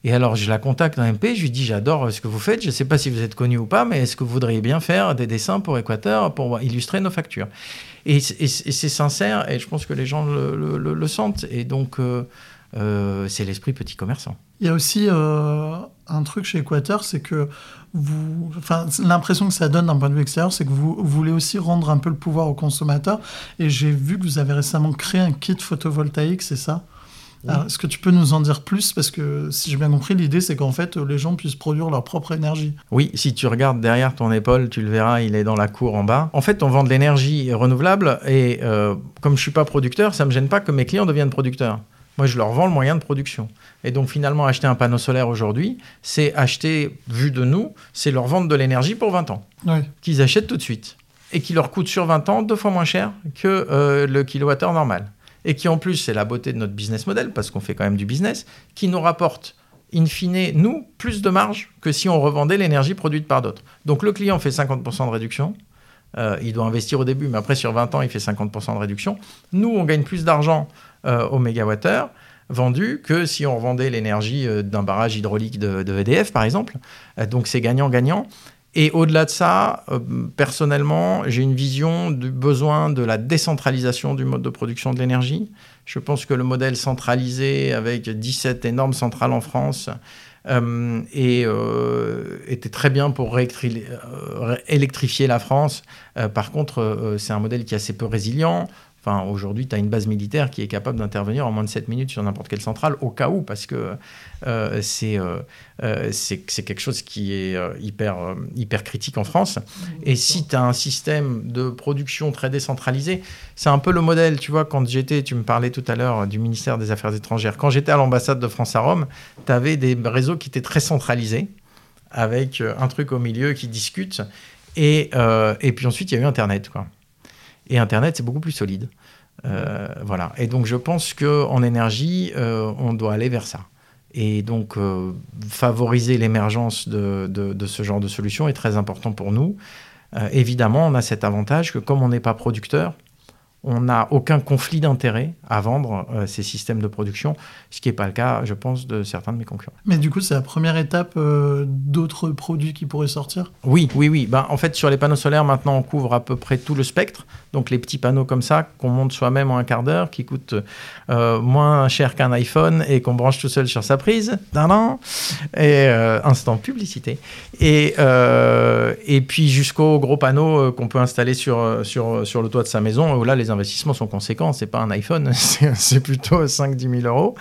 Et alors, je la contacte en MP, je lui dis, j'adore ce que vous faites, je ne sais pas si vous êtes connu ou pas, mais est-ce que vous voudriez bien faire des dessins pour Équateur, pour illustrer nos factures? Et, c'est sincère, et je pense que les gens le, sentent. Et donc, euh, c'est l'esprit petit commerçant. Il y a aussi euh, un truc chez Équateur, c'est que vous, enfin, l'impression que ça donne d'un point de vue extérieur, c'est que vous, voulez aussi rendre un peu le pouvoir aux consommateurs. Et j'ai vu que vous avez récemment créé un kit photovoltaïque, c'est ça? Est-ce que tu peux nous en dire plus? Parce que si j'ai bien compris, l'idée c'est qu'en fait les gens puissent produire leur propre énergie. Oui, si tu regardes derrière ton épaule, tu le verras, il est dans la cour en bas. En fait, on vend de l'énergie renouvelable et euh, comme je suis pas producteur, ça me gêne pas que mes clients deviennent producteurs. Moi, je leur vends le moyen de production. Et donc, finalement, acheter un panneau solaire aujourd'hui, c'est acheter, vu de nous, c'est leur vendre de l'énergie pour 20 ans. Qu'ils achètent tout de suite. Et qui leur coûte sur 20 ans deux fois moins cher que euh, le kilowattheure normal. Et qui, en plus, c'est la beauté de notre business model, parce qu'on fait quand même du business, qui nous rapporte, in fine, nous, plus de marge que si on revendait l'énergie produite par d'autres. Donc, le client fait 50% de réduction. Euh, il doit investir au début, mais après, sur 20 ans, il fait 50% de réduction. Nous, on gagne plus d'argent euh, au mégawattheure vendu que si on revendait l'énergie euh, d'un barrage hydraulique de, de EDF, par exemple. Donc c'est gagnant-gagnant. Et au-delà de ça, personnellement, j'ai une vision du besoin de la décentralisation du mode de production de l'énergie. Je pense que le modèle centralisé avec 17 énormes centrales en France et, était très bien pour électrifier la France. par contre, c'est un modèle qui est assez peu résilient Enfin, aujourd'hui, tu as une base militaire qui est capable d'intervenir en moins de 7 minutes sur n'importe quelle centrale, au cas où, parce que euh, c'est euh, euh, c'est quelque chose qui est hyper, hyper critique en France. Et si tu as un système de production très décentralisé, c'est un peu le modèle, tu vois, quand j'étais, tu me parlais tout à l'heure du ministère des Affaires étrangères, quand j'étais à l'ambassade de France à Rome, tu avais des réseaux qui étaient très centralisés, avec un truc au milieu qui discute. Et, et puis ensuite, il y a eu Internet, quoi. Et Internet, c'est beaucoup plus solide. Euh, voilà. Et donc, je pense qu'en énergie, euh, on doit aller vers ça. Et donc, euh, favoriser l'émergence de, de, ce genre de solution est très important pour nous. évidemment, on a cet avantage que comme on n'est pas producteur, on n'a aucun conflit d'intérêt à vendre euh, ces systèmes de production, ce qui n'est pas le cas, je pense, de certains de mes concurrents. Mais du coup, c'est la première étape euh, d'autres produits qui pourraient sortir? Oui, oui, oui. Ben, en fait, sur les panneaux solaires, maintenant, on couvre à peu près tout le spectre. Donc, les petits panneaux comme ça, qu'on monte soi-même en un quart d'heure, qui coûtent euh, moins cher qu'un iPhone et qu'on branche tout seul sur sa prise. an Et instant publicité. Et, et puis, jusqu'aux gros panneaux qu'on peut installer sur, sur, sur le toit de sa maison, où là, les investissements sont conséquents. C'est pas un iPhone, c'est plutôt 5-10 000 euros.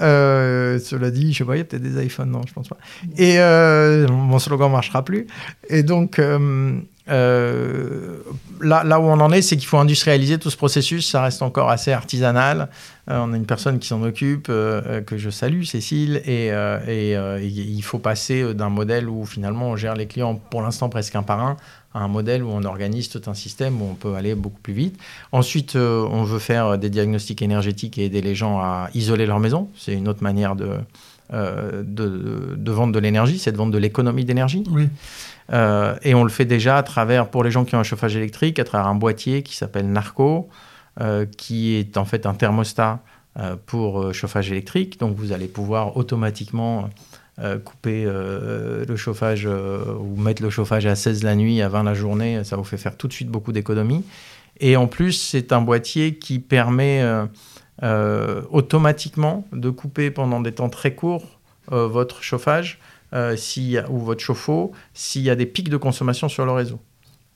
Euh, cela dit, je sais pas, il y a peut-être des iPhones, non, je pense pas. Et euh, mon slogan marchera plus. Et donc, euh, là, là où on en est, c'est qu'il faut industrialiser tout ce processus. Ça reste encore assez artisanal. on a une personne qui s'en occupe, que je salue, Cécile, et, il faut passer d'un modèle où finalement on gère les clients pour l'instant presque un par un un modèle où on organise tout un système où on peut aller beaucoup plus vite. Ensuite, euh, on veut faire des diagnostics énergétiques et aider les gens à isoler leur maison. C'est une autre manière de, euh, de, vendre de l'énergie, c'est de vendre de l'économie d'énergie. Oui. Euh, et on le fait déjà à travers, pour les gens qui ont un chauffage électrique, à travers un boîtier qui s'appelle Narco, qui est en fait un thermostat pour chauffage électrique. Donc vous allez pouvoir automatiquement euh, couper euh, le chauffage euh, ou mettre le chauffage à 16 la nuit, à 20 la journée, ça vous fait faire tout de suite beaucoup d'économies. Et en plus, c'est un boîtier qui permet automatiquement de couper pendant des temps très courts votre chauffage ou votre chauffe-eau s'il y a des pics de consommation sur le réseau.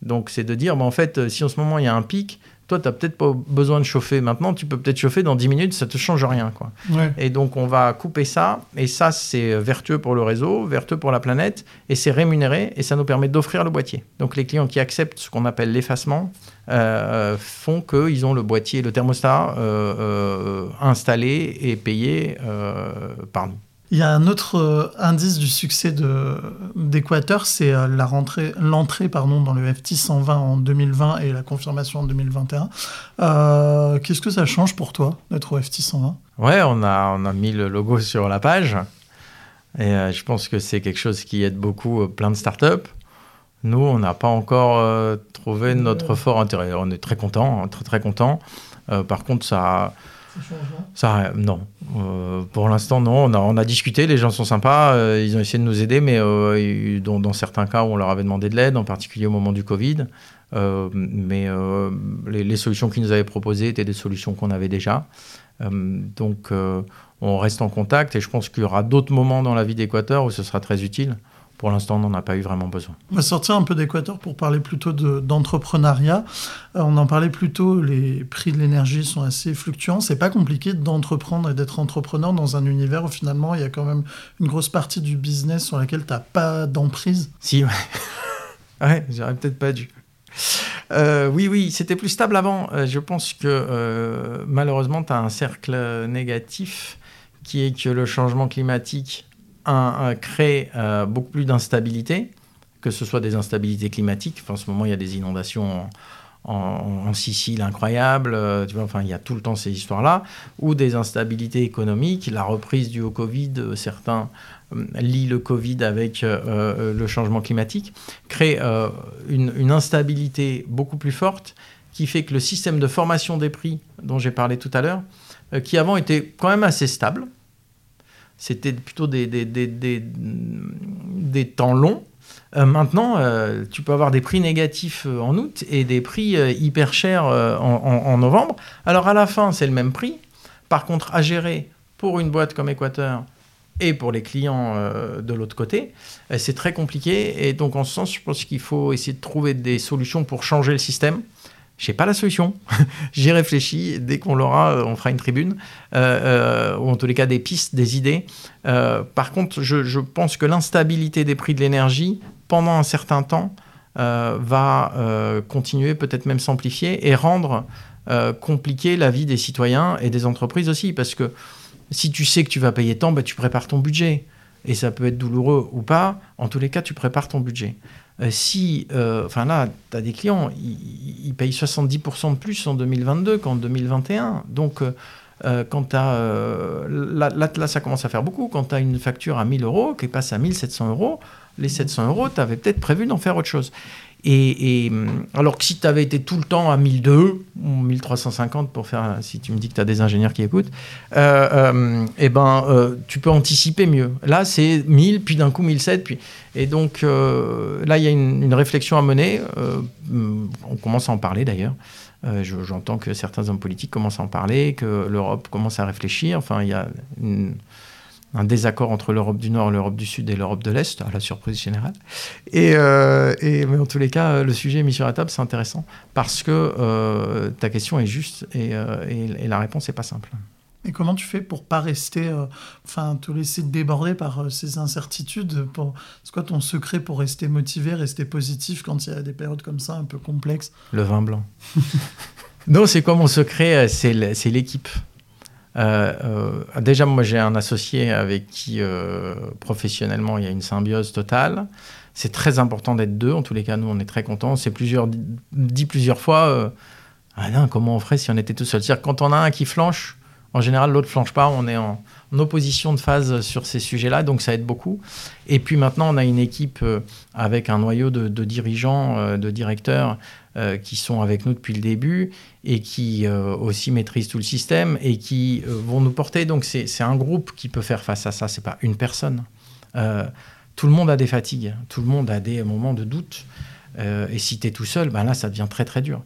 Donc c'est de dire, bah, en fait, si en ce moment il y a un pic, toi, tu n'as peut-être pas besoin de chauffer maintenant, tu peux peut-être chauffer dans 10 minutes, ça ne te change rien. Quoi. Et donc, on va couper ça, et ça, c'est vertueux pour le réseau, vertueux pour la planète, et c'est rémunéré, et ça nous permet d'offrir le boîtier. Donc, les clients qui acceptent ce qu'on appelle l'effacement euh, font qu'ils ont le boîtier, le thermostat euh, euh, installé et payé par nous. Il y a un autre euh, indice du succès d'Équateur, c'est euh, la l'entrée pardon, dans le FT 120 en 2020 et la confirmation en 2021. Euh, qu'est-ce que ça change pour toi d'être au FT 120 Ouais, on a, on a mis le logo sur la page. Et je pense que c'est quelque chose qui aide beaucoup plein de startups. Nous, on n'a pas encore trouvé notre fort intérêt. On est très content, hein, très très content. par contre, ça ça, non. Euh, pour l'instant, non. On a, discuté, les gens sont sympas, euh, ils ont essayé de nous aider, mais euh, dans, certains cas, on leur avait demandé de l'aide, en particulier au moment du Covid. mais les, solutions qu'ils nous avaient proposées étaient des solutions qu'on avait déjà. donc, on reste en contact et je pense qu'il y aura d'autres moments dans la vie d'Équateur où ce sera très utile pour l'instant, on n'en a pas eu vraiment besoin. On va sortir un peu d'Équateur pour parler plutôt d'entrepreneuriat. Euh, on en parlait plus tôt, les prix de l'énergie sont assez fluctuants. C'est pas compliqué d'entreprendre et d'être entrepreneur dans un univers où finalement il y a quand même une grosse partie du business sur laquelle tu n'as pas d'emprise. Si, ouais. ouais, j'aurais peut-être pas dû. Euh, oui, oui, c'était plus stable avant. Euh, je pense que malheureusement, tu as un cercle négatif qui est que le changement climatique un, crée euh, beaucoup plus d'instabilité, que ce soit des instabilités climatiques. en ce moment, il y a des inondations en, Sicile incroyables. Euh, tu vois, enfin, il y a tout le temps ces histoires-là. Ou des instabilités économiques. La reprise du Covid, euh, certains lient le Covid avec le changement climatique, crée une, instabilité beaucoup plus forte qui fait que le système de formation des prix dont j'ai parlé tout à l'heure, qui avant était quand même assez stable, c'était plutôt des, des, des, des, temps longs. Euh, maintenant, euh, tu peux avoir des prix négatifs euh, en août et des prix hyper chers en, novembre. Alors à la fin, c'est le même prix. Par contre, à gérer pour une boîte comme Équateur et pour les clients de l'autre côté, c'est très compliqué. Et donc, en ce sens, je pense qu'il faut essayer de trouver des solutions pour changer le système Je n'ai pas la solution. J'y réfléchis. Dès qu'on l'aura, on fera une tribune. ou en tous les cas, des pistes, des idées. par contre, je, pense que l'instabilité des prix de l'énergie, pendant un certain temps, va continuer, peut-être même s'amplifier et rendre compliqué la vie des citoyens et des entreprises aussi. Parce que si tu sais que tu vas payer tant, bah, tu prépares ton budget. Et ça peut être douloureux ou pas. En tous les cas, tu prépares ton budget. Euh, si, euh, enfin là, tu as des clients, ils, payent 70% de plus en 2022 qu'en 2021. Donc, euh, quand tu. Là, là, ça commence à faire beaucoup. Quand tu as une facture à 1000 euros qui passe à 1700 euros, les 700 euros, tu avais peut-être prévu d'en faire autre chose. Et, hum, alors que si tu avais été tout le temps à 1002 ou 1350 pour faire, si tu me dis que tu as des ingénieurs qui écoutent, euh, euh, eh ben, euh, tu peux anticiper mieux. Là, c'est 1000, puis d'un coup 1007. Puis... Et donc là, il y a une, réflexion à mener. on commence à en parler d'ailleurs. J'entends que certains hommes politiques commencent à en parler, que l'Europe commence à réfléchir. Enfin, il y a une, un désaccord entre l'Europe du Nord, l'Europe du Sud et l'Europe de l'Est, à la surprise générale. Et, euh, et, mais en tous les cas, le sujet mis sur la table, c'est intéressant parce que euh, ta question est juste euh, et, et, la réponse n'est pas simple. Et comment tu fais pour pas rester, enfin, te laisser déborder par ces incertitudes C'est quoi ton secret pour rester motivé, rester positif quand il y a des périodes comme ça un peu complexes? Le vin blanc. non, c'est quoi mon secret? C'est l'équipe. Euh, euh, déjà, moi, j'ai un associé avec qui, euh, professionnellement, il y a une symbiose totale. C'est très important d'être deux. En tous les cas, nous, on est très contents. C'est plusieurs, dit plusieurs fois, ah non, comment on ferait si on était tout seul? C'est-à-dire quand on a un qui flanche, en général, l'autre flanche pas. On est en, opposition de phase sur ces sujets-là, donc ça aide beaucoup. Et puis maintenant, on a une équipe avec un noyau de, dirigeants, de directeurs euh, qui sont avec nous depuis le début et qui euh, aussi maîtrisent tout le système et qui euh, vont nous porter. Donc c'est un groupe qui peut faire face à ça, c'est pas une personne. tout le monde a des fatigues, tout le monde a des moments de doute. et si tu es tout seul, ben là, ça devient très très dur.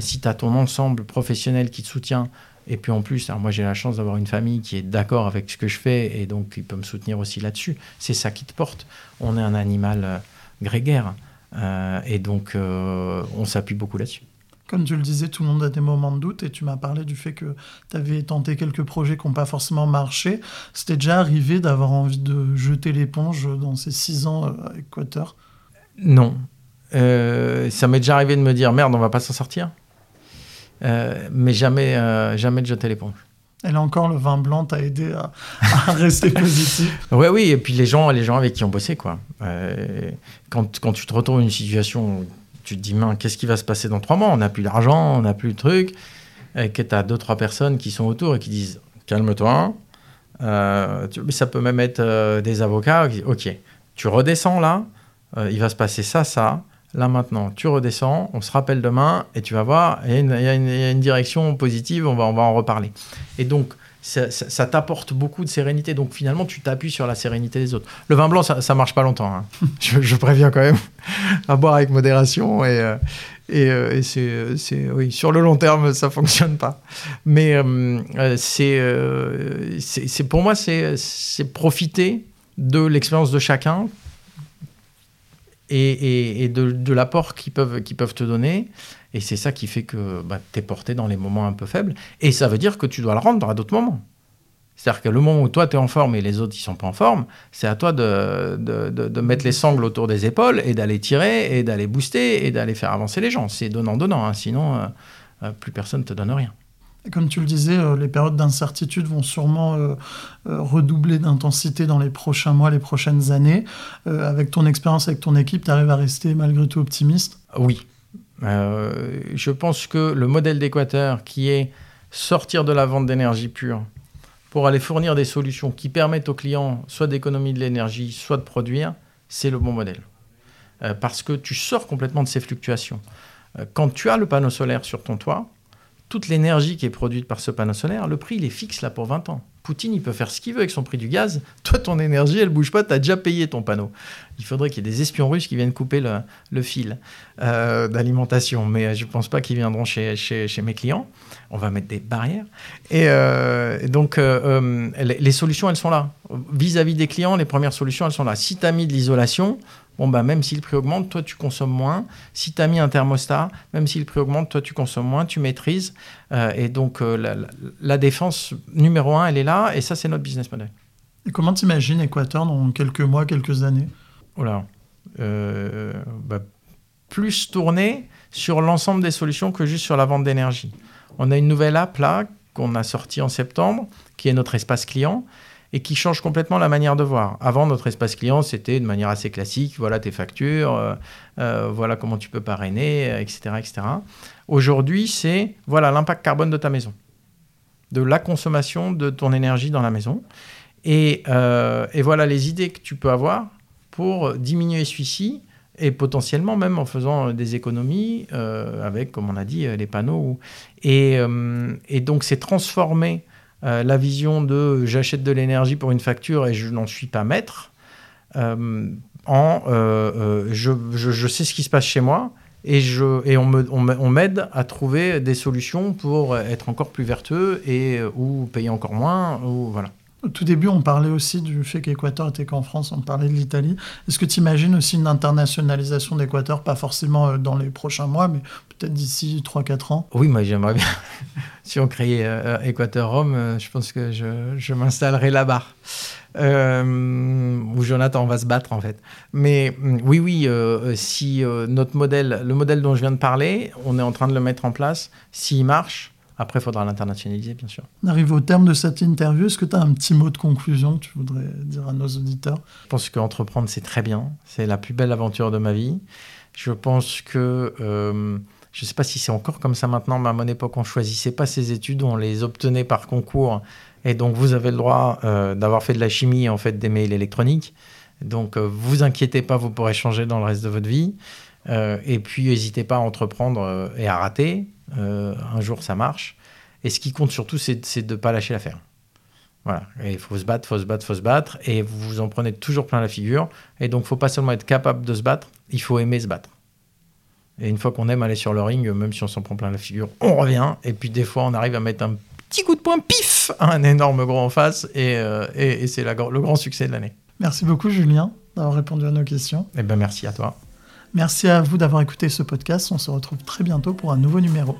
si tu as ton ensemble professionnel qui te soutient, et puis en plus, alors moi j'ai la chance d'avoir une famille qui est d'accord avec ce que je fais et donc qui peut me soutenir aussi là-dessus. C'est ça qui te porte. On est un animal grégaire. Euh, et donc, euh, on s'appuie beaucoup là-dessus. Comme tu le disais, tout le monde a des moments de doute et tu m'as parlé du fait que tu avais tenté quelques projets qui n'ont pas forcément marché. C'était déjà arrivé d'avoir envie de jeter l'éponge dans ces six ans à euh, Équateur? Non. ça m'est déjà arrivé de me dire merde, on va pas s'en sortir. Mais jamais, jamais de jeter l'éponge. Et là encore, le vin blanc t'a aidé à, rester positif. Oui, oui, et puis les gens, les gens avec qui on bossait, quoi. Euh, quand, quand, tu te retrouves dans une situation où tu te dis, qu'est-ce qui va se passer dans trois mois? On n'a plus d'argent, on n'a plus de trucs, et que tu as deux, trois personnes qui sont autour et qui disent, calme-toi. Euh, ça peut même être euh, des avocats qui disent, ok, tu redescends là, il va se passer ça, ça. Là maintenant, tu redescends, on se rappelle demain et tu vas voir, il y, a une direction positive, on va, on va en reparler. Et donc, ça, t'apporte beaucoup de sérénité. Donc finalement, tu t'appuies sur la sérénité des autres. Le vin blanc, ça, ça marche pas longtemps. Hein. je, préviens quand même à boire avec modération. Et, euh, et, euh, c'est, oui, sur le long terme, ça fonctionne pas. Mais euh, c'est, c'est, pour moi, c'est, profiter de l'expérience de chacun et, de, l'apport qu'ils peuvent, te donner. Et c'est ça qui fait que bah, tu es porté dans les moments un peu faibles. Et ça veut dire que tu dois le rendre à d'autres moments. C'est-à-dire que le moment où toi, tu es en forme et les autres, ils sont pas en forme, c'est à toi de, de, mettre les sangles autour des épaules et d'aller tirer et d'aller booster et d'aller faire avancer les gens. C'est donnant-donnant. Hein. Sinon, euh, euh, plus personne ne te donne rien comme tu le disais, euh, les périodes d'incertitude vont sûrement euh, euh, redoubler d'intensité dans les prochains mois, les prochaines années. avec ton expérience, avec ton équipe, tu arrives à rester malgré tout optimiste? Oui. je pense que le modèle d'Équateur, qui est sortir de la vente d'énergie pure pour aller fournir des solutions qui permettent aux clients soit d'économie de l'énergie, soit de produire, c'est le bon modèle. parce que tu sors complètement de ces fluctuations. quand tu as le panneau solaire sur ton toit, toute l'énergie qui est produite par ce panneau solaire, le prix, il est fixe là pour 20 ans. Poutine, il peut faire ce qu'il veut avec son prix du gaz. Toi, ton énergie, elle bouge pas, tu as déjà payé ton panneau. Il faudrait qu'il y ait des espions russes qui viennent couper le, fil euh, d'alimentation, mais euh, je ne pense pas qu'ils viendront chez, mes clients. On va mettre des barrières. Et, euh, donc, les, solutions, elles sont là. Vis-à-vis des clients, les premières solutions, elles sont là. Si tu as mis de l'isolation, bon, bah, même si le prix augmente, toi, tu consommes moins. Si tu as mis un thermostat, même si le prix augmente, toi, tu consommes moins, tu maîtrises. Et donc, la, la, défense numéro un, elle est là, et ça, c'est notre business model. Et comment t'imagines Équateur dans quelques mois, quelques années? Euh, bah, plus tourné sur l'ensemble des solutions que juste sur la vente d'énergie. On a une nouvelle app là qu'on a sortie en septembre, qui est notre espace client et qui change complètement la manière de voir. Avant, notre espace client, c'était de manière assez classique, voilà tes factures, euh, euh, voilà comment tu peux parrainer, etc. etc. Aujourd'hui, c'est voilà l'impact carbone de ta maison, de la consommation de ton énergie dans la maison. Et, et voilà les idées que tu peux avoir pour diminuer celui-ci et potentiellement même en faisant des économies avec, comme on a dit, les panneaux. Et, donc, c'est transformer euh, la vision de j'achète de l'énergie pour une facture et je n'en suis pas maître, euh, en euh, je, je, sais ce qui se passe chez moi et, je, et on m'aide à trouver des solutions pour être encore plus vertueux et ou payer encore moins. Ou, voilà. Au tout début, on parlait aussi du fait qu'Équateur était qu'en France, on parlait de l'Italie. Est-ce que tu imagines aussi une internationalisation d'Équateur, pas forcément euh, dans les prochains mois, mais peut-être d'ici 3-4 ans? Oui, moi j'aimerais bien. si on créait euh, Équateur-Rome, euh, je pense que je, m'installerai là-bas. où Jonathan va se battre en fait. Mais mm, oui, oui, si notre modèle, le modèle dont je viens de parler, on est en train de le mettre en place, s'il marche, après, il faudra l'internationaliser, bien sûr. On arrive au terme de cette interview. Est-ce que tu as un petit mot de conclusion que tu voudrais dire à nos auditeurs? Je pense qu'entreprendre, c'est très bien. C'est la plus belle aventure de ma vie. Je pense que... Euh, je ne sais pas si c'est encore comme ça maintenant, mais à mon époque, on ne choisissait pas ses études, on les obtenait par concours. Et donc, vous avez le droit euh, d'avoir fait de la chimie, en fait, d'aimer l'électronique. Donc, euh, vous inquiétez pas, vous pourrez changer dans le reste de votre vie. et puis, n'hésitez pas à entreprendre et à rater. Euh, un jour, ça marche. Et ce qui compte surtout, c'est de ne pas lâcher l'affaire. Voilà. il faut se battre, faut se battre, faut se battre. Et vous vous en prenez toujours plein la figure. Et donc, il faut pas seulement être capable de se battre, il faut aimer se battre. Et une fois qu'on aime aller sur le ring, même si on s'en prend plein la figure, on revient. Et puis, des fois, on arrive à mettre un petit coup de poing, pif, un énorme gros en face. Et, euh, et, c'est le grand succès de l'année. Merci beaucoup, Julien, d'avoir répondu à nos questions. Eh ben, merci à toi. Merci à vous d'avoir écouté ce podcast. On se retrouve très bientôt pour un nouveau numéro.